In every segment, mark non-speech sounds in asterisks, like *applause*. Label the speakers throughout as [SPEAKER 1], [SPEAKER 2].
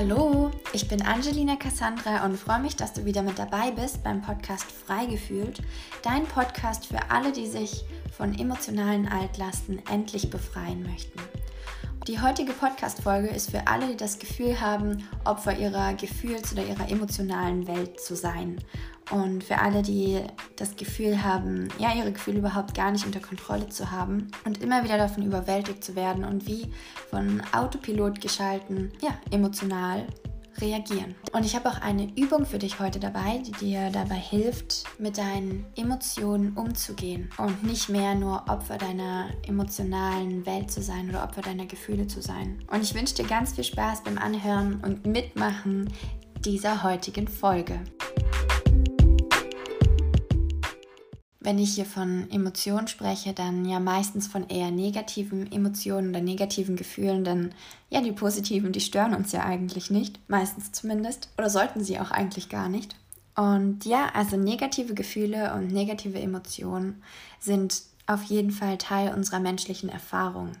[SPEAKER 1] Hallo, ich bin Angelina Cassandra und freue mich, dass du wieder mit dabei bist beim Podcast Freigefühlt, dein Podcast für alle, die sich von emotionalen Altlasten endlich befreien möchten. Die heutige Podcast-Folge ist für alle, die das Gefühl haben, Opfer ihrer Gefühls- oder ihrer emotionalen Welt zu sein. Und für alle, die das Gefühl haben, ja, ihre Gefühle überhaupt gar nicht unter Kontrolle zu haben und immer wieder davon überwältigt zu werden und wie von Autopilot geschalten, ja, emotional reagieren. Und ich habe auch eine Übung für dich heute dabei, die dir dabei hilft, mit deinen Emotionen umzugehen und nicht mehr nur Opfer deiner emotionalen Welt zu sein oder Opfer deiner Gefühle zu sein. Und ich wünsche dir ganz viel Spaß beim Anhören und Mitmachen dieser heutigen Folge. Wenn ich hier von Emotionen spreche, dann ja meistens von eher negativen Emotionen oder negativen Gefühlen, denn ja, die positiven, die stören uns ja eigentlich nicht, meistens zumindest, oder sollten sie auch eigentlich gar nicht. Und ja, also negative Gefühle und negative Emotionen sind auf jeden Fall Teil unserer menschlichen Erfahrung.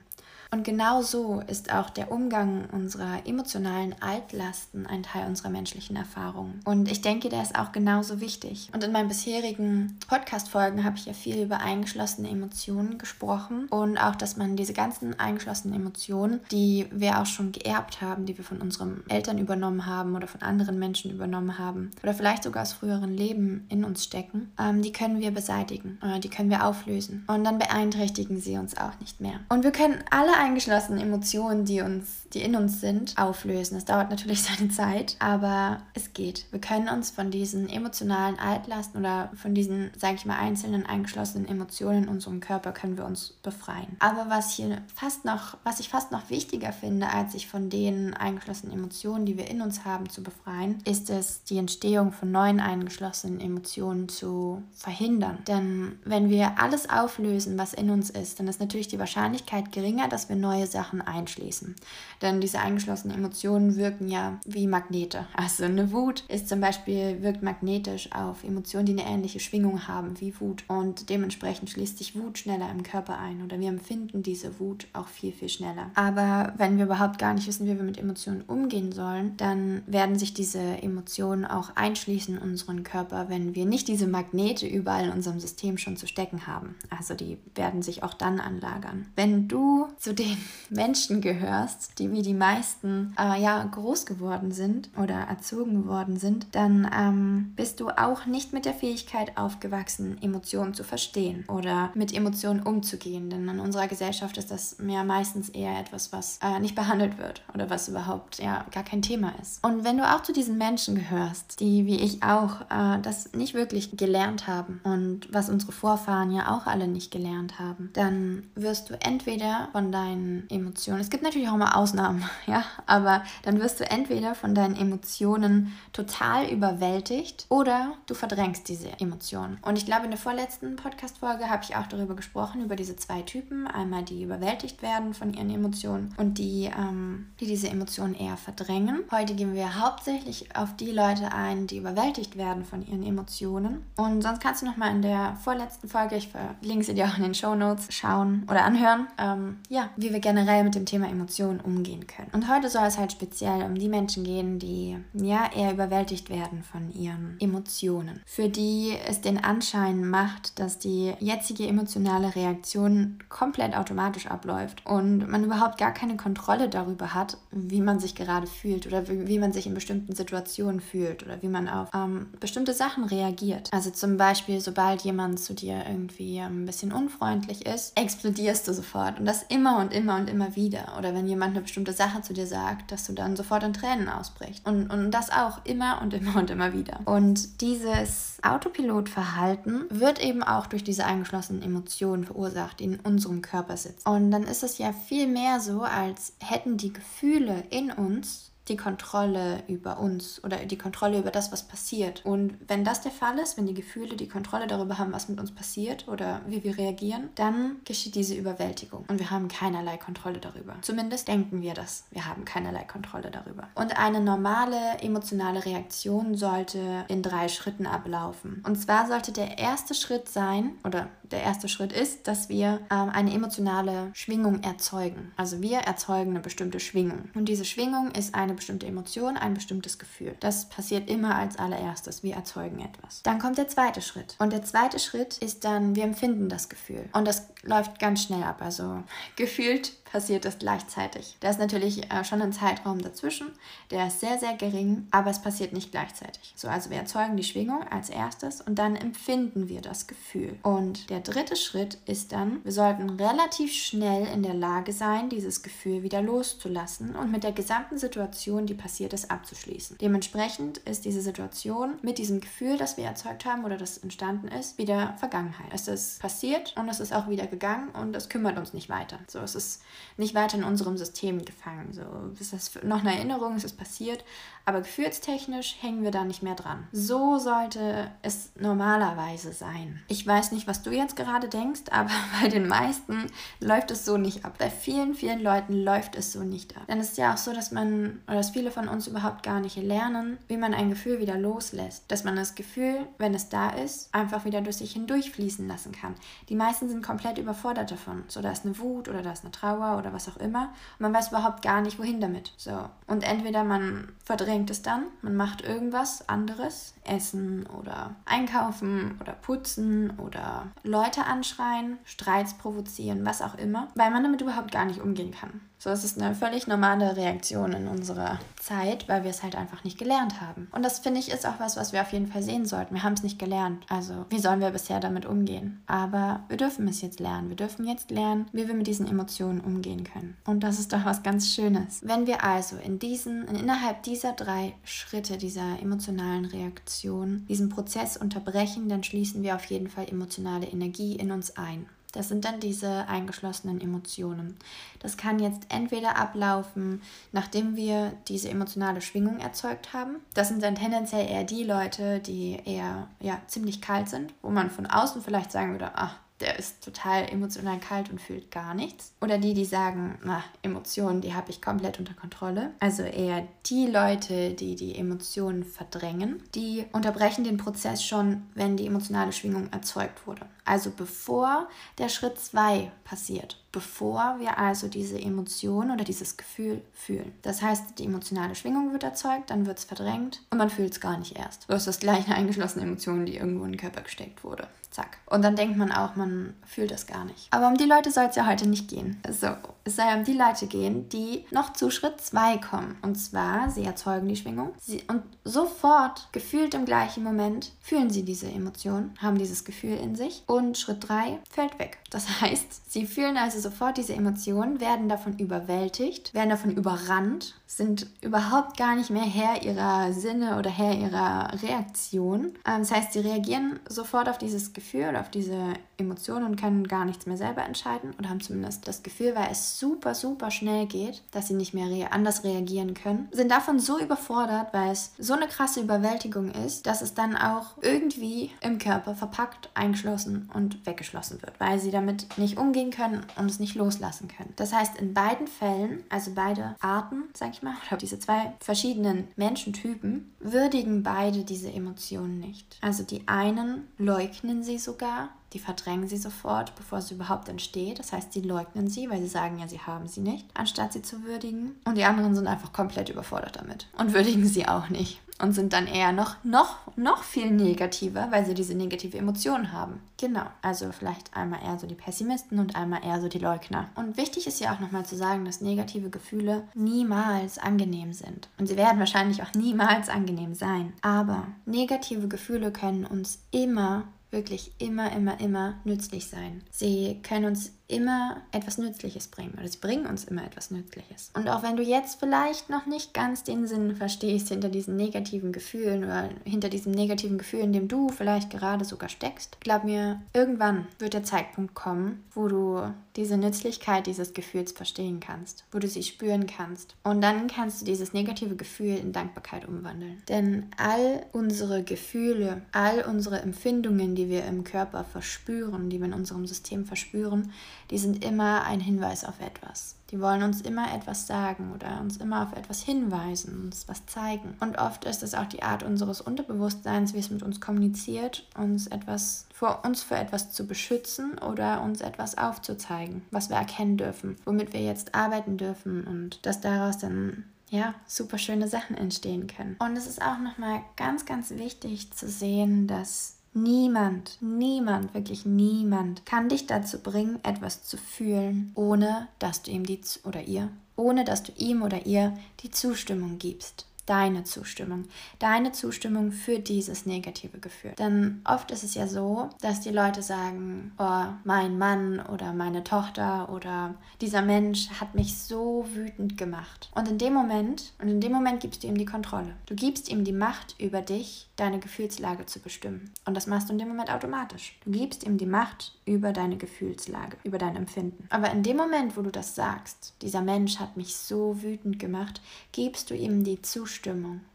[SPEAKER 1] Und genau so ist auch der Umgang unserer emotionalen Altlasten ein Teil unserer menschlichen Erfahrung. Und ich denke, der ist auch genauso wichtig. Und in meinen bisherigen Podcast-Folgen habe ich ja viel über eingeschlossene Emotionen gesprochen und auch, dass man diese ganzen eingeschlossenen Emotionen, die wir auch schon geerbt haben, die wir von unseren Eltern übernommen haben oder von anderen Menschen übernommen haben oder vielleicht sogar aus früheren Leben in uns stecken, ähm, die können wir beseitigen, äh, die können wir auflösen und dann beeinträchtigen sie uns auch nicht mehr. Und wir können alle eingeschlossenen Emotionen, die uns, die in uns sind, auflösen. Es dauert natürlich *laughs* seine Zeit, aber es geht. Wir können uns von diesen emotionalen Altlasten oder von diesen, sage ich mal, einzelnen eingeschlossenen Emotionen in unserem Körper können wir uns befreien. Aber was hier fast noch, was ich fast noch wichtiger finde, als sich von den eingeschlossenen Emotionen, die wir in uns haben, zu befreien, ist es, die Entstehung von neuen eingeschlossenen Emotionen zu verhindern. Denn wenn wir alles auflösen, was in uns ist, dann ist natürlich die Wahrscheinlichkeit geringer, dass wir neue Sachen einschließen. Denn diese eingeschlossenen Emotionen wirken ja wie Magnete. Also eine Wut ist zum Beispiel, wirkt magnetisch auf Emotionen, die eine ähnliche Schwingung haben wie Wut. Und dementsprechend schließt sich Wut schneller im Körper ein oder wir empfinden diese Wut auch viel, viel schneller. Aber wenn wir überhaupt gar nicht wissen, wie wir mit Emotionen umgehen sollen, dann werden sich diese Emotionen auch einschließen in unseren Körper, wenn wir nicht diese Magnete überall in unserem System schon zu stecken haben. Also die werden sich auch dann anlagern. Wenn du zu den *laughs* Menschen gehörst, die wie die meisten äh, ja groß geworden sind oder erzogen worden sind, dann ähm, bist du auch nicht mit der Fähigkeit aufgewachsen, Emotionen zu verstehen oder mit Emotionen umzugehen. Denn in unserer Gesellschaft ist das ja meistens eher etwas, was äh, nicht behandelt wird oder was überhaupt ja gar kein Thema ist. Und wenn du auch zu diesen Menschen gehörst, die wie ich auch äh, das nicht wirklich gelernt haben und was unsere Vorfahren ja auch alle nicht gelernt haben, dann wirst du entweder von deinen Emotionen. Es gibt natürlich auch mal Ausnahmen, *laughs* ja, aber dann wirst du entweder von deinen Emotionen total überwältigt oder du verdrängst diese Emotionen. Und ich glaube, in der vorletzten Podcast-Folge habe ich auch darüber gesprochen, über diese zwei Typen. Einmal die überwältigt werden von ihren Emotionen und die, ähm, die diese Emotionen eher verdrängen. Heute gehen wir hauptsächlich auf die Leute ein, die überwältigt werden von ihren Emotionen. Und sonst kannst du nochmal in der vorletzten Folge, ich verlinke sie dir auch in den Show Notes, schauen oder anhören. Ähm, ja, wie wir generell mit dem Thema Emotionen umgehen können. Und heute soll es halt speziell um die Menschen gehen, die ja eher überwältigt werden von ihren Emotionen. Für die es den Anschein macht, dass die jetzige emotionale Reaktion komplett automatisch abläuft und man überhaupt gar keine Kontrolle darüber hat, wie man sich gerade fühlt oder wie, wie man sich in bestimmten Situationen fühlt oder wie man auf ähm, bestimmte Sachen reagiert. Also zum Beispiel, sobald jemand zu dir irgendwie ein bisschen unfreundlich ist, explodierst du sofort und das immer und immer und immer wieder. Oder wenn jemand eine bestimmte Sache zu dir sagt, dass du dann sofort in Tränen ausbrichst. Und, und das auch immer und immer und immer wieder. Und dieses Autopilotverhalten wird eben auch durch diese eingeschlossenen Emotionen verursacht, die in unserem Körper sitzen. Und dann ist es ja viel mehr so, als hätten die Gefühle in uns die Kontrolle über uns oder die Kontrolle über das, was passiert. Und wenn das der Fall ist, wenn die Gefühle die Kontrolle darüber haben, was mit uns passiert oder wie wir reagieren, dann geschieht diese Überwältigung und wir haben keinerlei Kontrolle darüber. Zumindest denken wir das. Wir haben keinerlei Kontrolle darüber. Und eine normale emotionale Reaktion sollte in drei Schritten ablaufen. Und zwar sollte der erste Schritt sein, oder der erste Schritt ist, dass wir ähm, eine emotionale Schwingung erzeugen. Also wir erzeugen eine bestimmte Schwingung. Und diese Schwingung ist eine bestimmte Emotion, ein bestimmtes Gefühl. Das passiert immer als allererstes. Wir erzeugen etwas. Dann kommt der zweite Schritt. Und der zweite Schritt ist dann, wir empfinden das Gefühl. Und das läuft ganz schnell ab. Also *laughs* gefühlt passiert das gleichzeitig. Da ist natürlich äh, schon ein Zeitraum dazwischen, der ist sehr, sehr gering, aber es passiert nicht gleichzeitig. So, also wir erzeugen die Schwingung als erstes und dann empfinden wir das Gefühl. Und der dritte Schritt ist dann, wir sollten relativ schnell in der Lage sein, dieses Gefühl wieder loszulassen und mit der gesamten Situation, die passiert ist, abzuschließen. Dementsprechend ist diese Situation mit diesem Gefühl, das wir erzeugt haben oder das entstanden ist, wieder Vergangenheit. Es ist passiert und es ist auch wieder gegangen und es kümmert uns nicht weiter. So, es ist nicht weiter in unserem System gefangen. So, ist das noch eine Erinnerung, es ist passiert, aber gefühlstechnisch hängen wir da nicht mehr dran. So sollte es normalerweise sein. Ich weiß nicht, was du jetzt gerade denkst, *laughs* aber bei den meisten läuft es so nicht ab. Bei vielen, vielen Leuten läuft es so nicht ab. Denn es ist ja auch so, dass man oder dass viele von uns überhaupt gar nicht lernen, wie man ein Gefühl wieder loslässt. Dass man das Gefühl, wenn es da ist, einfach wieder durch sich hindurchfließen lassen kann. Die meisten sind komplett überfordert davon. So, da ist eine Wut oder da ist eine Trauer oder was auch immer. Und man weiß überhaupt gar nicht, wohin damit. So. Und entweder man verdrängt es dann, man macht irgendwas anderes, essen oder einkaufen oder putzen oder Leute anschreien, Streits provozieren, was auch immer, weil man damit überhaupt gar nicht umgehen kann. So, es ist eine völlig normale Reaktion in unserer Zeit, weil wir es halt einfach nicht gelernt haben. Und das finde ich ist auch was, was wir auf jeden Fall sehen sollten. Wir haben es nicht gelernt. Also, wie sollen wir bisher damit umgehen? Aber wir dürfen es jetzt lernen. Wir dürfen jetzt lernen, wie wir mit diesen Emotionen umgehen können. Und das ist doch was ganz Schönes. Wenn wir also in diesen, innerhalb dieser drei Schritte, dieser emotionalen Reaktion, diesen Prozess unterbrechen, dann schließen wir auf jeden Fall emotionale Energie in uns ein. Das sind dann diese eingeschlossenen Emotionen. Das kann jetzt entweder ablaufen, nachdem wir diese emotionale Schwingung erzeugt haben. Das sind dann tendenziell eher die Leute, die eher ja, ziemlich kalt sind, wo man von außen vielleicht sagen würde, ach, der ist total emotional kalt und fühlt gar nichts. Oder die, die sagen, na, Emotionen, die habe ich komplett unter Kontrolle. Also eher die Leute, die die Emotionen verdrängen, die unterbrechen den Prozess schon, wenn die emotionale Schwingung erzeugt wurde. Also bevor der Schritt 2 passiert, bevor wir also diese Emotion oder dieses Gefühl fühlen. Das heißt, die emotionale Schwingung wird erzeugt, dann wird es verdrängt und man fühlt es gar nicht erst. Das ist das gleiche *laughs* eingeschlossene Emotion, die irgendwo in den Körper gesteckt wurde. Zack. Und dann denkt man auch, man fühlt das gar nicht. Aber um die Leute soll es ja heute nicht gehen. Also, es soll um die Leute gehen, die noch zu Schritt 2 kommen. Und zwar, sie erzeugen die Schwingung sie, und sofort, gefühlt im gleichen Moment, fühlen sie diese Emotion, haben dieses Gefühl in sich und Schritt 3 fällt weg. Das *laughs* heißt, sie fühlen also sofort diese Emotionen, werden davon überwältigt, werden davon überrannt, sind überhaupt gar nicht mehr Herr ihrer Sinne oder Herr ihrer Reaktion. Ähm, das heißt, sie reagieren sofort auf dieses Gefühl oder auf diese Emotionen und können gar nichts mehr selber entscheiden oder haben zumindest das Gefühl, weil es super, super schnell geht, dass sie nicht mehr anders reagieren können, sind davon so überfordert, weil es so eine krasse Überwältigung ist, dass es dann auch irgendwie im Körper verpackt, eingeschlossen und weggeschlossen wird, weil sie damit nicht umgehen können und es nicht loslassen können. Das heißt, in beiden Fällen, also beide Arten, sag ich mal, oder diese zwei verschiedenen Menschentypen, würdigen beide diese Emotionen nicht. Also die einen leugnen sie sogar die verdrängen sie sofort, bevor sie überhaupt entsteht. Das heißt, sie leugnen sie, weil sie sagen ja, sie haben sie nicht, anstatt sie zu würdigen. Und die anderen sind einfach komplett überfordert damit und *laughs* würdigen sie auch nicht und sind dann eher noch, noch, noch viel negativer, weil sie diese negative Emotion haben. Genau, also vielleicht einmal eher so die Pessimisten und einmal eher so die Leugner. Und wichtig ist ja auch nochmal zu sagen, dass negative Gefühle niemals angenehm sind. Und sie werden wahrscheinlich auch niemals angenehm sein. Aber negative Gefühle können uns immer wirklich immer, immer, immer nützlich sein. Sie können uns immer etwas Nützliches bringen oder sie bringen uns immer etwas Nützliches. Und auch wenn du jetzt vielleicht noch nicht ganz den Sinn verstehst hinter diesen negativen Gefühlen oder hinter diesem negativen Gefühl, in dem du vielleicht gerade sogar steckst, glaub mir, irgendwann wird der Zeitpunkt kommen, wo du diese Nützlichkeit dieses Gefühls verstehen kannst, wo du sie spüren kannst. Und dann kannst du dieses negative Gefühl in Dankbarkeit umwandeln. Denn all unsere Gefühle, all unsere Empfindungen, die wir im Körper verspüren, die wir in unserem System verspüren, die sind immer ein Hinweis auf etwas. Die wollen uns immer etwas sagen oder uns immer auf etwas hinweisen, uns was zeigen. Und oft ist es auch die Art unseres Unterbewusstseins, wie es mit uns kommuniziert, uns etwas vor uns für etwas zu beschützen oder uns etwas aufzuzeigen, was wir erkennen dürfen, womit wir jetzt arbeiten dürfen und dass daraus dann ja, super schöne Sachen entstehen können. Und es ist auch nochmal ganz, ganz wichtig zu sehen, dass Niemand, niemand, wirklich niemand kann dich dazu bringen, etwas zu fühlen, ohne dass du ihm die oder ihr, ohne dass du ihm oder ihr die Zustimmung gibst deine Zustimmung, deine Zustimmung für dieses negative Gefühl. Denn oft ist es ja so, dass die Leute sagen, oh, mein Mann oder meine Tochter oder dieser Mensch hat mich so wütend gemacht. Und in dem Moment, und in dem Moment gibst du ihm die Kontrolle. Du gibst ihm die Macht über dich, deine Gefühlslage zu bestimmen. Und das machst du in dem Moment automatisch. Du gibst ihm die Macht über deine Gefühlslage, über dein Empfinden. Aber in dem Moment, wo du das sagst, dieser Mensch hat mich so wütend gemacht, gibst du ihm die Zustimmung.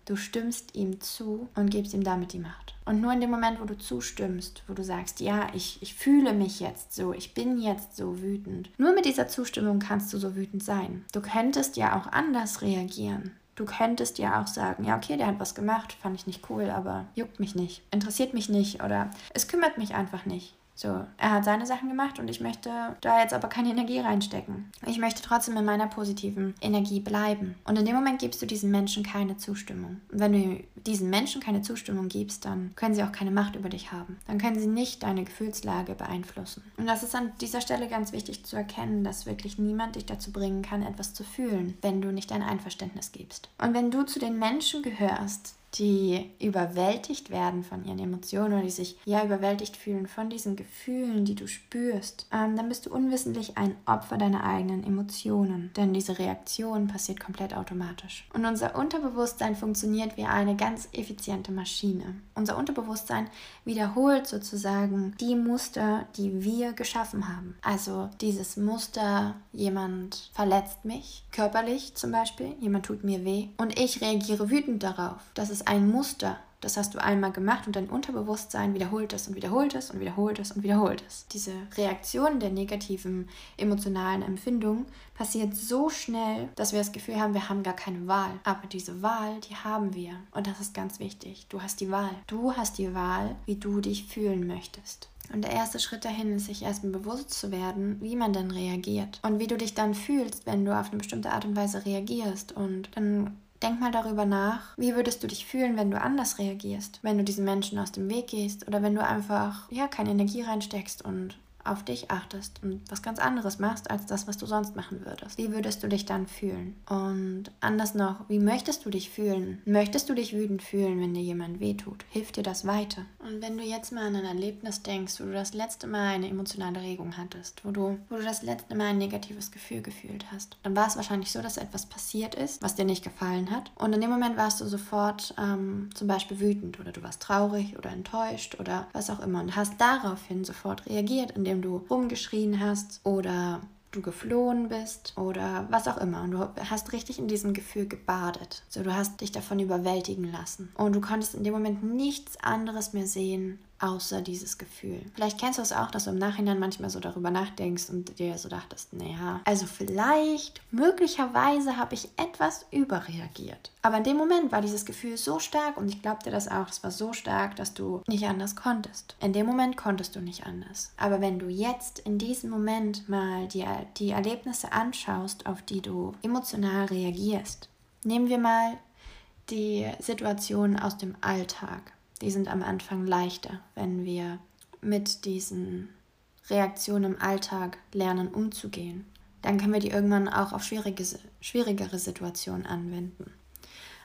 [SPEAKER 1] Du stimmst ihm zu und gibst ihm damit die Macht. Und nur in dem Moment, wo du zustimmst, wo du sagst, ja, ich, ich fühle mich jetzt so, ich bin jetzt so wütend, nur mit dieser Zustimmung kannst du so wütend sein. Du könntest ja auch anders reagieren. Du könntest ja auch sagen, ja, okay, der hat was gemacht, fand ich nicht cool, aber juckt mich nicht, interessiert mich nicht oder es kümmert mich einfach nicht. So, er hat seine Sachen gemacht und ich möchte da jetzt aber keine Energie reinstecken. Ich möchte trotzdem in meiner positiven Energie bleiben. Und in dem Moment gibst du diesen Menschen keine Zustimmung. Und wenn du diesen Menschen keine Zustimmung gibst, dann können sie auch keine Macht über dich haben. Dann können sie nicht deine Gefühlslage beeinflussen. Und das ist an dieser Stelle ganz wichtig zu erkennen, dass wirklich niemand dich dazu bringen kann, etwas zu fühlen, wenn du nicht dein Einverständnis gibst. Und wenn du zu den Menschen gehörst, die überwältigt werden von ihren Emotionen oder die sich ja überwältigt fühlen von diesen Gefühlen, die du spürst, ähm, dann bist du unwissentlich ein Opfer deiner eigenen Emotionen. Denn diese Reaktion passiert komplett automatisch. Und unser Unterbewusstsein funktioniert wie eine ganz effiziente Maschine. Unser Unterbewusstsein wiederholt sozusagen die Muster, die wir geschaffen haben. Also dieses Muster, jemand verletzt mich, körperlich zum Beispiel, jemand tut mir weh und ich reagiere wütend darauf. Das ist ein Muster. Das hast du einmal gemacht und dein Unterbewusstsein wiederholt es und wiederholt es und wiederholt es und wiederholt es. Diese Reaktion der negativen emotionalen Empfindung passiert so schnell, dass wir das Gefühl haben, wir haben gar keine Wahl. Aber diese Wahl, die haben wir. Und das ist ganz wichtig. Du hast die Wahl. Du hast die Wahl, wie du dich fühlen möchtest. Und der erste Schritt dahin ist, sich erstmal bewusst zu werden, wie man denn reagiert und wie du dich dann fühlst, wenn du auf eine bestimmte Art und Weise reagierst. Und dann Denk mal darüber nach, wie würdest du dich fühlen, wenn du anders reagierst, wenn du diesen Menschen aus dem Weg gehst oder wenn du einfach ja keine Energie reinsteckst und auf dich achtest und was ganz anderes machst als das, was du sonst machen würdest. Wie würdest du dich dann fühlen? Und anders noch, wie möchtest du dich fühlen? Möchtest du dich wütend fühlen, wenn dir jemand wehtut? Hilft dir das weiter? Und wenn du jetzt mal an ein Erlebnis denkst, wo du das letzte Mal eine emotionale Regung hattest, wo du, wo du das letzte Mal ein negatives Gefühl gefühlt hast, dann war es wahrscheinlich so, dass etwas passiert ist, was dir nicht gefallen hat. Und in dem Moment warst du sofort ähm, zum Beispiel wütend oder du warst traurig oder enttäuscht oder was auch immer und hast daraufhin sofort reagiert, indem indem du rumgeschrien hast oder du geflohen bist oder was auch immer. Und du hast richtig in diesem Gefühl gebadet. So, du hast dich davon überwältigen lassen. Und du konntest in dem Moment nichts anderes mehr sehen außer dieses Gefühl. Vielleicht kennst du es auch, dass du im Nachhinein manchmal so darüber nachdenkst und dir so dachtest, naja, also vielleicht, möglicherweise habe ich etwas überreagiert. Aber in dem Moment war dieses Gefühl so stark und ich glaubte das auch, es war so stark, dass du nicht anders konntest. In dem Moment konntest du nicht anders. Aber wenn du jetzt in diesem Moment mal die, die Erlebnisse anschaust, auf die du emotional reagierst, nehmen wir mal die Situation aus dem Alltag die sind am Anfang leichter, wenn wir mit diesen Reaktionen im Alltag lernen umzugehen. Dann können wir die irgendwann auch auf schwierige, schwierigere Situationen anwenden.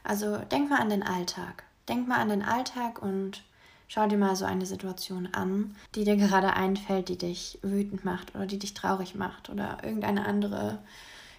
[SPEAKER 1] Also denk mal an den Alltag. Denk mal an den Alltag und schau dir mal so eine Situation an, die dir gerade einfällt, die dich wütend macht oder die dich traurig macht oder irgendeine andere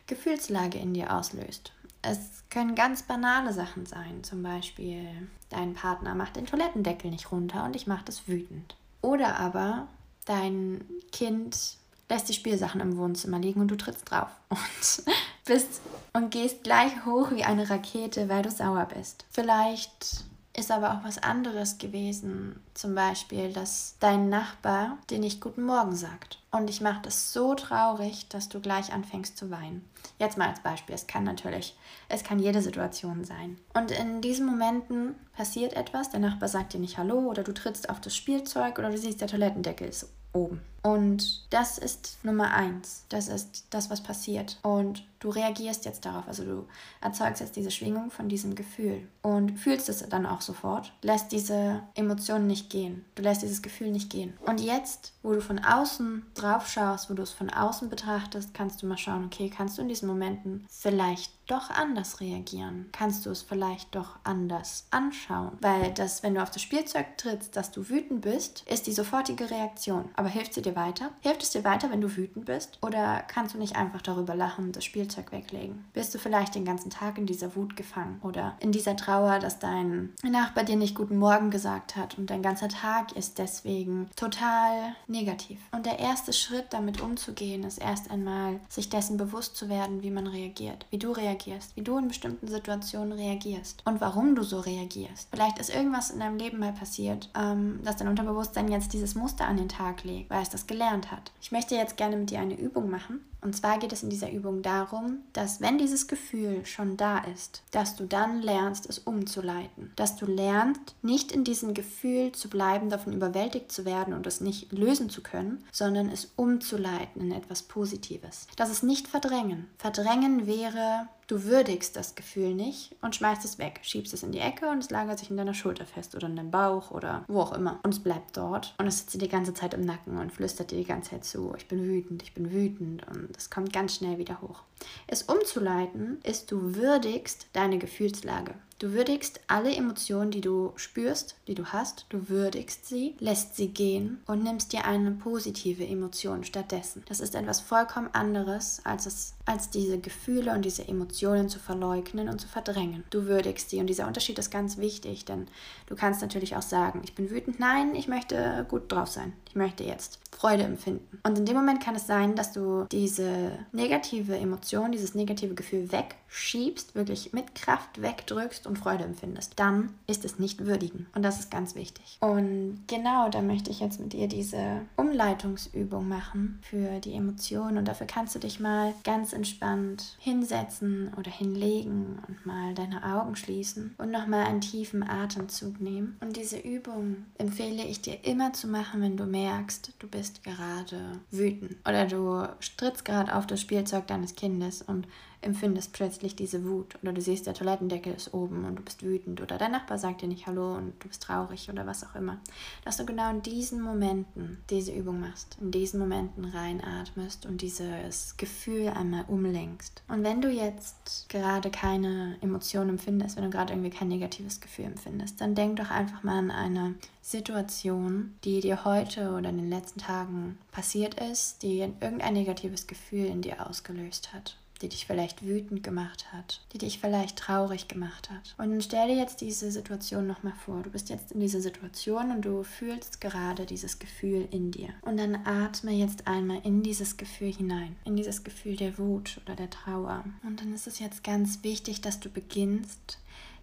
[SPEAKER 1] Gefühlslage in dir auslöst. Es können ganz banale Sachen sein, zum Beispiel dein Partner macht den Toilettendeckel nicht runter und ich mache das wütend. Oder aber dein Kind lässt die Spielsachen im Wohnzimmer liegen und du trittst drauf *laughs* und bist und gehst gleich hoch wie eine Rakete, weil du sauer bist. Vielleicht ist aber auch was anderes gewesen. Zum Beispiel, dass dein Nachbar dir nicht Guten Morgen sagt. Und ich mache das so traurig, dass du gleich anfängst zu weinen. Jetzt mal als Beispiel. Es kann natürlich, es kann jede Situation sein. Und in diesen Momenten passiert etwas. Der Nachbar sagt dir nicht Hallo oder du trittst auf das Spielzeug oder du siehst, der Toilettendeckel ist oben. Und das ist Nummer eins. Das ist das, was passiert. Und du reagierst jetzt darauf. Also du erzeugst jetzt diese Schwingung von diesem Gefühl und fühlst es dann auch sofort. Lässt diese Emotionen nicht gehen. Du lässt dieses Gefühl nicht gehen. Und jetzt, wo du von außen drauf schaust, wo du es von außen betrachtest, kannst du mal schauen, okay, kannst du in diesen Momenten vielleicht doch anders reagieren? Kannst du es vielleicht doch anders anschauen? Weil das, wenn du auf das Spielzeug trittst, dass du wütend bist, ist die sofortige Reaktion. Aber hilft sie dir weiter? Hilft es dir weiter, wenn du wütend bist? Oder kannst du nicht einfach darüber lachen und das Spielzeug weglegen? Bist du vielleicht den ganzen Tag in dieser Wut gefangen oder in dieser Trauer, dass dein Nachbar dir nicht guten Morgen gesagt hat und dein ganzer Tag ist deswegen total negativ? Und der erste Schritt, damit umzugehen, ist erst einmal, sich dessen bewusst zu werden, wie man reagiert, wie du reagierst reagierst, wie du in bestimmten Situationen reagierst und warum du so reagierst. Vielleicht ist irgendwas in deinem Leben mal passiert, ähm, dass dein Unterbewusstsein jetzt dieses Muster an den Tag legt, weil es das gelernt hat. Ich möchte jetzt gerne mit dir eine Übung machen. Und zwar geht es in dieser Übung darum, dass wenn dieses Gefühl schon da ist, dass du dann lernst, es umzuleiten. Dass du lernst, nicht in diesem Gefühl zu bleiben, davon überwältigt zu werden und es nicht lösen zu können, sondern es umzuleiten in etwas Positives. Das ist nicht verdrängen. Verdrängen wäre Du würdigst das Gefühl nicht und schmeißt es weg, schiebst es in die Ecke und es lagert sich in deiner Schulter fest oder in deinem Bauch oder wo auch immer. Und es bleibt dort und es sitzt dir die ganze Zeit im Nacken und flüstert dir die ganze Zeit zu, ich bin wütend, ich bin wütend und es kommt ganz schnell wieder hoch. Es umzuleiten ist, du würdigst deine Gefühlslage. Du würdigst alle Emotionen, die du spürst, die du hast, du würdigst sie, lässt sie gehen und nimmst dir eine positive Emotion stattdessen. Das ist etwas vollkommen anderes, als, es, als diese Gefühle und diese Emotionen zu verleugnen und zu verdrängen. Du würdigst sie und dieser Unterschied ist ganz wichtig, denn du kannst natürlich auch sagen, ich bin wütend, nein, ich möchte gut drauf sein. Ich möchte jetzt Freude empfinden. Und in dem Moment kann es sein, dass du diese negative Emotion, dieses negative Gefühl wegschiebst, wirklich mit Kraft wegdrückst und Freude empfindest. Dann ist es nicht würdigen. Und das ist ganz wichtig. Und genau, da möchte ich jetzt mit dir diese Umleitungsübung machen für die Emotionen. Und dafür kannst du dich mal ganz entspannt hinsetzen oder hinlegen und mal deine Augen schließen und nochmal einen tiefen Atemzug nehmen. Und diese Übung empfehle ich dir immer zu machen, wenn du merkst, du bist gerade wütend oder du strittst gerade auf das Spielzeug deines Kindes und empfindest plötzlich diese Wut oder du siehst, der Toilettendeckel ist oben und du bist wütend oder dein Nachbar sagt dir nicht Hallo und du bist traurig oder was auch immer. Dass du genau in diesen Momenten diese Übung machst, in diesen Momenten reinatmest und dieses Gefühl einmal umlenkst. Und wenn du jetzt gerade keine Emotion empfindest, wenn du gerade irgendwie kein negatives Gefühl empfindest, dann denk doch einfach mal an eine Situation, die dir heute oder in den letzten Tagen passiert ist, die irgendein negatives Gefühl in dir ausgelöst hat die dich vielleicht wütend gemacht hat, die dich vielleicht traurig gemacht hat. Und stell dir jetzt diese Situation nochmal vor. Du bist jetzt in dieser Situation und du fühlst gerade dieses Gefühl in dir. Und dann atme jetzt einmal in dieses Gefühl hinein, in dieses Gefühl der Wut oder der Trauer. Und dann ist es jetzt ganz wichtig, dass du beginnst,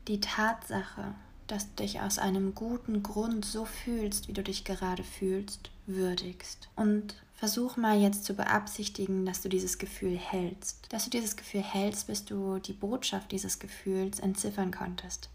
[SPEAKER 1] die Tatsache, dass du dich aus einem guten Grund so fühlst, wie du dich gerade fühlst, würdigst. Und Versuch mal jetzt zu beabsichtigen, dass du dieses Gefühl hältst. Dass du dieses Gefühl hältst, bis du die Botschaft dieses Gefühls entziffern konntest.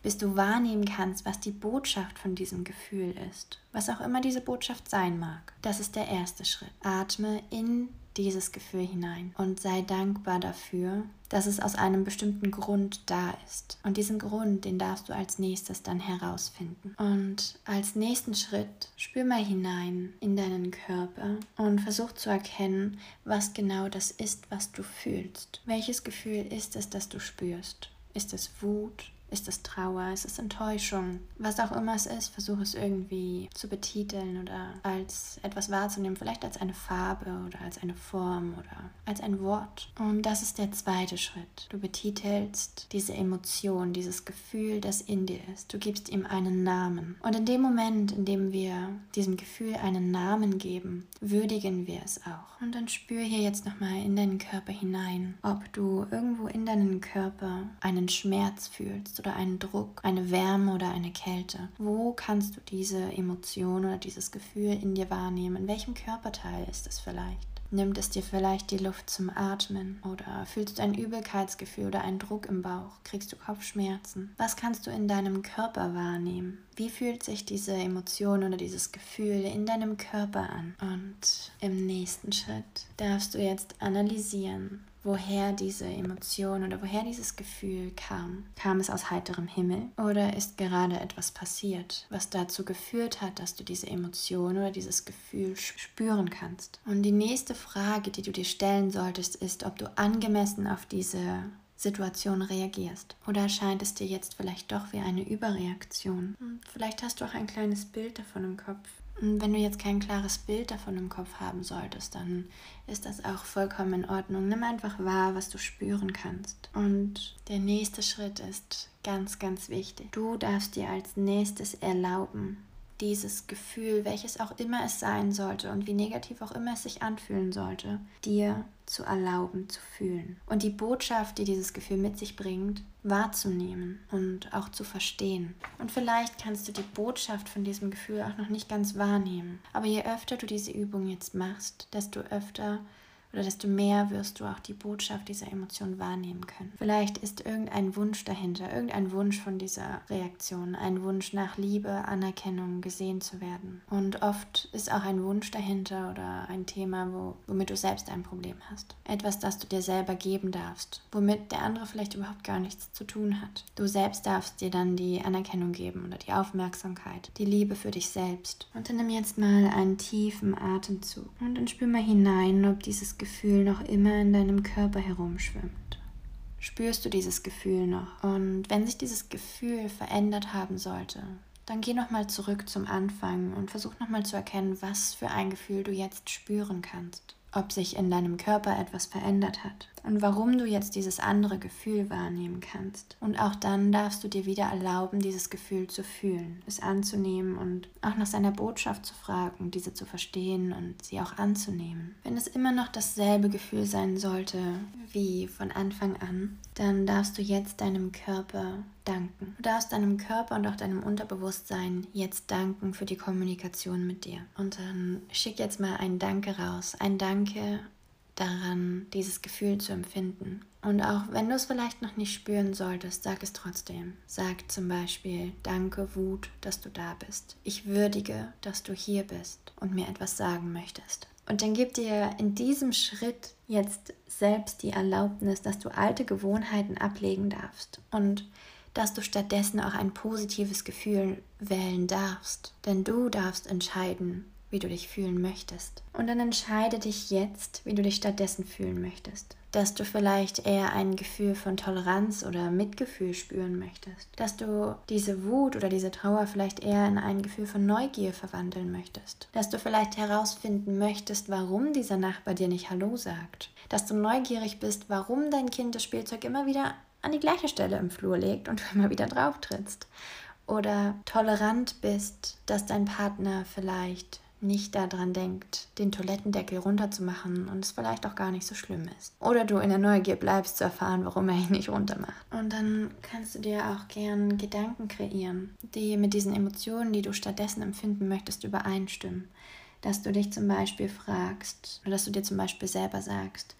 [SPEAKER 1] Bis du wahrnehmen kannst, was die Botschaft von diesem Gefühl ist. Was auch immer diese Botschaft sein mag. Das ist der erste Schritt. Atme in dieses Gefühl hinein und sei dankbar dafür, dass es aus einem bestimmten Grund da ist. Und diesen Grund, den darfst du als nächstes dann herausfinden. Und als nächsten Schritt spür mal hinein in deinen Körper und versuch zu erkennen, was genau das ist, was du fühlst. Welches Gefühl ist es, das du spürst? Ist es Wut? Ist es Trauer? Ist es Enttäuschung? Was auch immer es ist, versuche es irgendwie zu betiteln oder als etwas wahrzunehmen. Vielleicht als eine Farbe oder als eine Form oder als ein Wort. Und das ist der zweite Schritt. Du betitelst diese Emotion, dieses Gefühl, das in dir ist. Du gibst ihm einen Namen. Und in dem Moment, in dem wir diesem Gefühl einen Namen geben, würdigen wir es auch. Und dann spür hier jetzt nochmal in deinen Körper hinein, ob du irgendwo in deinen Körper einen Schmerz fühlst oder einen Druck, eine Wärme oder eine Kälte? Wo kannst du diese Emotion oder dieses Gefühl in dir wahrnehmen? In welchem Körperteil ist es vielleicht? Nimmt es dir vielleicht die Luft zum Atmen oder fühlst du ein Übelkeitsgefühl oder einen Druck im Bauch? Kriegst du Kopfschmerzen? Was kannst du in deinem Körper wahrnehmen? Wie fühlt sich diese Emotion oder dieses Gefühl in deinem Körper an? Und im nächsten Schritt darfst du jetzt analysieren, woher diese Emotion oder woher dieses Gefühl kam. Kam es aus heiterem Himmel oder ist gerade etwas passiert, was dazu geführt hat, dass du diese Emotion oder dieses Gefühl spüren kannst? Und die nächste Frage, die du dir stellen solltest, ist, ob du angemessen auf diese Situation reagierst. Oder erscheint es dir jetzt vielleicht doch wie eine Überreaktion? Hm, vielleicht hast du auch ein kleines Bild davon im Kopf. Und wenn du jetzt kein klares Bild davon im Kopf haben solltest, dann ist das auch vollkommen in Ordnung. Nimm einfach wahr, was du spüren kannst. Und der nächste Schritt ist ganz, ganz wichtig. Du darfst dir als nächstes erlauben, dieses Gefühl, welches auch immer es sein sollte und wie negativ auch immer es sich anfühlen sollte, dir zu erlauben zu fühlen. Und die Botschaft, die dieses Gefühl mit sich bringt, wahrzunehmen und auch zu verstehen. Und vielleicht kannst du die Botschaft von diesem Gefühl auch noch nicht ganz wahrnehmen. Aber je öfter du diese Übung jetzt machst, desto öfter oder desto mehr wirst du auch die Botschaft dieser Emotion wahrnehmen können. Vielleicht ist irgendein Wunsch dahinter, irgendein Wunsch von dieser Reaktion, ein Wunsch nach Liebe, Anerkennung, gesehen zu werden. Und oft ist auch ein Wunsch dahinter oder ein Thema, wo, womit du selbst ein Problem hast. Etwas, das du dir selber geben darfst, womit der andere vielleicht überhaupt gar nichts zu tun hat. Du selbst darfst dir dann die Anerkennung geben oder die Aufmerksamkeit, die Liebe für dich selbst. Und dann nimm jetzt mal einen tiefen Atemzug und dann spür mal hinein, ob dieses Gefühl noch immer in deinem Körper herumschwimmt. Spürst du dieses Gefühl noch? Und wenn sich dieses Gefühl verändert haben sollte, dann geh nochmal zurück zum Anfang und versuch nochmal zu erkennen, was für ein Gefühl du jetzt spüren kannst ob sich in deinem Körper etwas verändert hat und warum du jetzt dieses andere Gefühl wahrnehmen kannst. Und auch dann darfst du dir wieder erlauben, dieses Gefühl zu fühlen, es anzunehmen und auch nach seiner Botschaft zu fragen, diese zu verstehen und sie auch anzunehmen. Wenn es immer noch dasselbe Gefühl sein sollte wie von Anfang an, dann darfst du jetzt deinem Körper danken. Du darfst deinem Körper und auch deinem Unterbewusstsein jetzt danken für die Kommunikation mit dir. Und dann schick jetzt mal ein Danke raus. Ein Danke daran, dieses Gefühl zu empfinden. Und auch wenn du es vielleicht noch nicht spüren solltest, sag es trotzdem. Sag zum Beispiel, danke Wut, dass du da bist. Ich würdige, dass du hier bist und mir etwas sagen möchtest. Und dann gib dir in diesem Schritt jetzt selbst die Erlaubnis, dass du alte Gewohnheiten ablegen darfst und dass du stattdessen auch ein positives Gefühl wählen darfst. Denn du darfst entscheiden, wie du dich fühlen möchtest. Und dann entscheide dich jetzt, wie du dich stattdessen fühlen möchtest. Dass du vielleicht eher ein Gefühl von Toleranz oder Mitgefühl spüren möchtest. Dass du diese Wut oder diese Trauer vielleicht eher in ein Gefühl von Neugier verwandeln möchtest. Dass du vielleicht herausfinden möchtest, warum dieser Nachbar dir nicht Hallo sagt. Dass du neugierig bist, warum dein Kind das Spielzeug immer wieder an die gleiche Stelle im Flur legt und du *laughs* immer wieder drauf trittst. Oder tolerant bist, dass dein Partner vielleicht nicht daran denkt, den Toilettendeckel runterzumachen und es vielleicht auch gar nicht so schlimm ist. Oder du in der Neugier bleibst zu erfahren, warum er ihn nicht runtermacht. Und dann kannst du dir auch gern Gedanken kreieren, die mit diesen Emotionen, die du stattdessen empfinden möchtest, übereinstimmen. Dass du dich zum Beispiel fragst, oder dass du dir zum Beispiel selber sagst,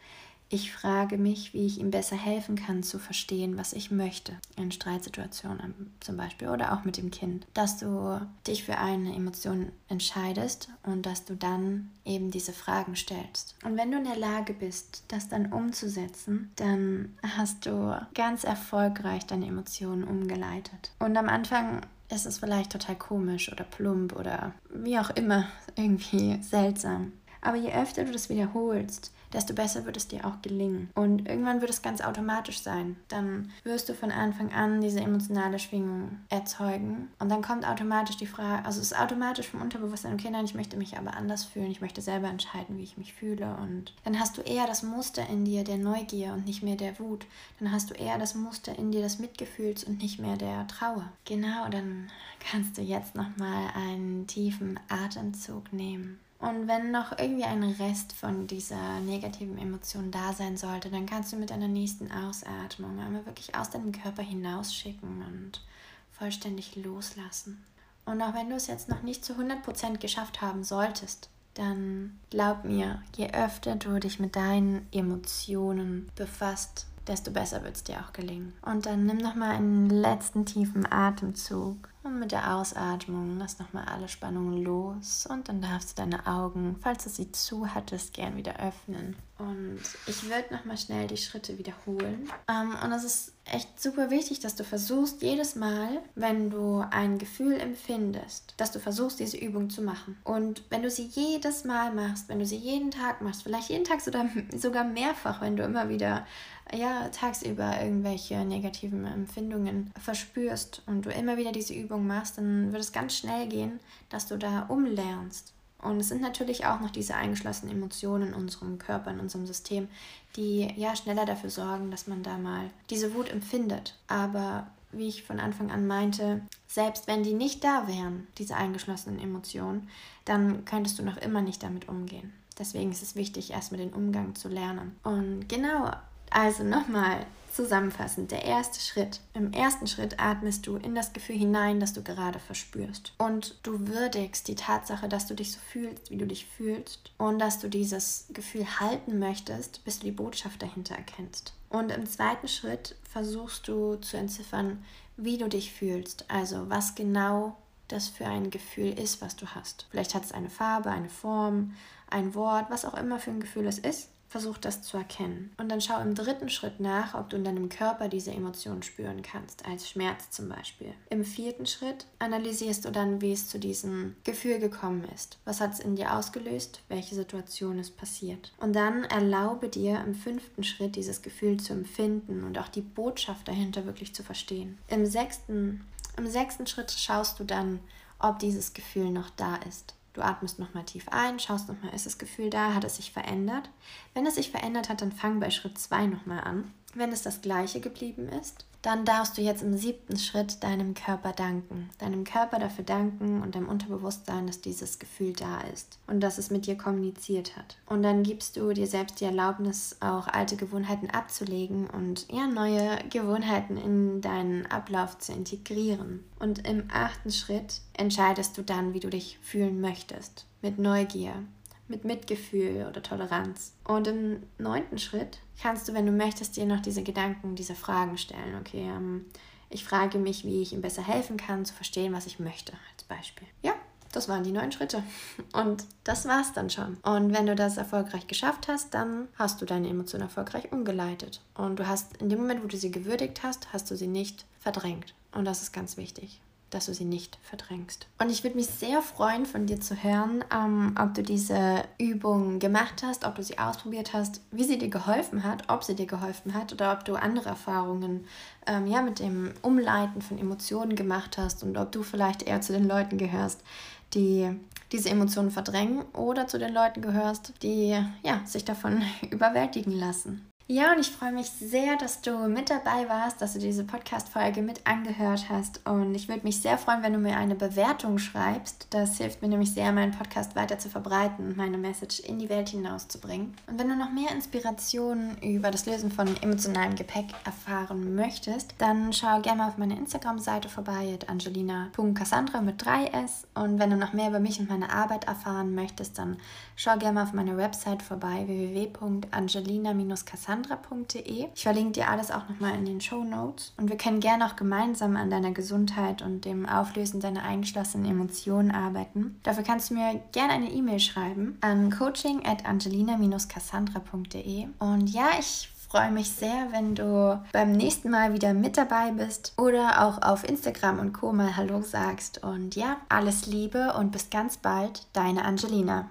[SPEAKER 1] ich frage mich, wie ich ihm besser helfen kann, zu verstehen, was ich möchte. In Streitsituationen zum Beispiel oder auch mit dem Kind. Dass du dich für eine Emotion entscheidest und dass du dann eben diese Fragen stellst. Und wenn du in der Lage bist, das dann umzusetzen, dann hast du ganz erfolgreich deine Emotionen umgeleitet. Und am Anfang ist es vielleicht total komisch oder plump oder wie auch immer *laughs* irgendwie seltsam. Aber je öfter du das wiederholst, desto besser wird es dir auch gelingen. Und irgendwann wird es ganz automatisch sein. Dann wirst du von Anfang an diese emotionale Schwingung erzeugen. Und dann kommt automatisch die Frage, also es ist automatisch vom Unterbewusstsein, okay, nein, ich möchte mich aber anders fühlen. Ich möchte selber entscheiden, wie ich mich fühle. Und dann hast du eher das Muster in dir der Neugier und nicht mehr der Wut. Dann hast du eher das Muster in dir des Mitgefühls und nicht mehr der Trauer. Genau, dann kannst du jetzt nochmal einen tiefen Atemzug nehmen. Und wenn noch irgendwie ein Rest von dieser negativen Emotion da sein sollte, dann kannst du mit deiner nächsten Ausatmung einmal wirklich aus deinem Körper hinausschicken und vollständig loslassen. Und auch wenn du es jetzt noch nicht zu 100% geschafft haben solltest, dann glaub mir, je öfter du dich mit deinen Emotionen befasst, desto besser wird es dir auch gelingen. Und dann nimm nochmal einen letzten tiefen Atemzug und mit der Ausatmung lass nochmal alle Spannungen los und dann darfst du deine Augen, falls du sie zu hattest, gern wieder öffnen. Und ich würde nochmal schnell die Schritte wiederholen. Ähm, und es ist echt super wichtig, dass du versuchst, jedes Mal, wenn du ein Gefühl empfindest, dass du versuchst, diese Übung zu machen. Und wenn du sie jedes Mal machst, wenn du sie jeden Tag machst, vielleicht jeden Tag sogar, sogar mehrfach, wenn du immer wieder ja, tagsüber irgendwelche negativen Empfindungen verspürst und du immer wieder diese Übung machst, dann wird es ganz schnell gehen, dass du da umlernst. Und es sind natürlich auch noch diese eingeschlossenen Emotionen in unserem Körper, in unserem System, die ja schneller dafür sorgen, dass man da mal diese Wut empfindet. Aber wie ich von Anfang an meinte, selbst wenn die nicht da wären, diese eingeschlossenen Emotionen, dann könntest du noch immer nicht damit umgehen. Deswegen ist es wichtig, erstmal den Umgang zu lernen. Und genau, also nochmal zusammenfassend, der erste Schritt. Im ersten Schritt atmest du in das Gefühl hinein, das du gerade verspürst. Und du würdigst die Tatsache, dass du dich so fühlst, wie du dich fühlst. Und dass du dieses Gefühl halten möchtest, bis du die Botschaft dahinter erkennst. Und im zweiten Schritt versuchst du zu entziffern, wie du dich fühlst. Also was genau das für ein Gefühl ist, was du hast. Vielleicht hat es eine Farbe, eine Form, ein Wort, was auch immer für ein Gefühl es ist. Versuch das zu erkennen. Und dann schau im dritten Schritt nach, ob du in deinem Körper diese Emotionen spüren kannst, als Schmerz zum Beispiel. Im vierten Schritt analysierst du dann, wie es zu diesem Gefühl gekommen ist. Was hat es in dir ausgelöst? Welche Situation ist passiert? Und dann erlaube dir im fünften Schritt dieses Gefühl zu empfinden und auch die Botschaft dahinter wirklich zu verstehen. Im sechsten, im sechsten Schritt schaust du dann, ob dieses Gefühl noch da ist. Du atmest nochmal tief ein, schaust nochmal, ist das Gefühl da, hat es sich verändert? Wenn es sich verändert hat, dann fang bei Schritt 2 nochmal an. Wenn es das gleiche geblieben ist, dann darfst du jetzt im siebten Schritt deinem Körper danken. Deinem Körper dafür danken und deinem Unterbewusstsein, dass dieses Gefühl da ist und dass es mit dir kommuniziert hat. Und dann gibst du dir selbst die Erlaubnis, auch alte Gewohnheiten abzulegen und ja, neue Gewohnheiten in deinen Ablauf zu integrieren. Und im achten Schritt entscheidest du dann, wie du dich fühlen möchtest. Mit Neugier, mit Mitgefühl oder Toleranz. Und im neunten Schritt kannst du, wenn du möchtest, dir noch diese Gedanken, diese Fragen stellen. Okay, ähm, ich frage mich, wie ich ihm besser helfen kann, zu verstehen, was ich möchte, als Beispiel. Ja, das waren die neun Schritte. Und das war's dann schon. Und wenn du das erfolgreich geschafft hast, dann hast du deine Emotionen erfolgreich umgeleitet. Und du hast in dem Moment, wo du sie gewürdigt hast, hast du sie nicht verdrängt. Und das ist ganz wichtig dass du sie nicht verdrängst. Und ich würde mich sehr freuen, von dir zu hören, ähm, ob du diese Übung gemacht hast, ob du sie ausprobiert hast, wie sie dir geholfen hat, ob sie dir geholfen hat oder ob du andere Erfahrungen ähm, ja, mit dem Umleiten von Emotionen gemacht hast und ob du vielleicht eher zu den Leuten gehörst, die diese Emotionen verdrängen oder zu den Leuten gehörst, die ja, sich davon *laughs* überwältigen lassen. Ja, und ich freue mich sehr, dass du mit dabei warst, dass du diese Podcast-Folge mit angehört hast. Und ich würde mich sehr freuen, wenn du mir eine Bewertung schreibst. Das hilft mir nämlich sehr, meinen Podcast weiter zu verbreiten und meine Message in die Welt hinauszubringen. Und wenn du noch mehr Inspirationen über das Lösen von emotionalem Gepäck erfahren möchtest, dann schau gerne mal auf meine Instagram-Seite vorbei, angelina.cassandra mit 3s. Und wenn du noch mehr über mich und meine Arbeit erfahren möchtest, dann schau gerne mal auf meiner Website vorbei, www.angelina-cassandra alexandra.de. Ich verlinke dir alles auch nochmal in den Show Notes. Und wir können gerne auch gemeinsam an deiner Gesundheit und dem Auflösen deiner eingeschlossenen Emotionen arbeiten. Dafür kannst du mir gerne eine E-Mail schreiben an coaching at angelina-cassandra.de. Und ja, ich freue mich sehr, wenn du beim nächsten Mal wieder mit dabei bist oder auch auf Instagram und Co. mal Hallo sagst. Und ja, alles Liebe und bis ganz bald, deine Angelina.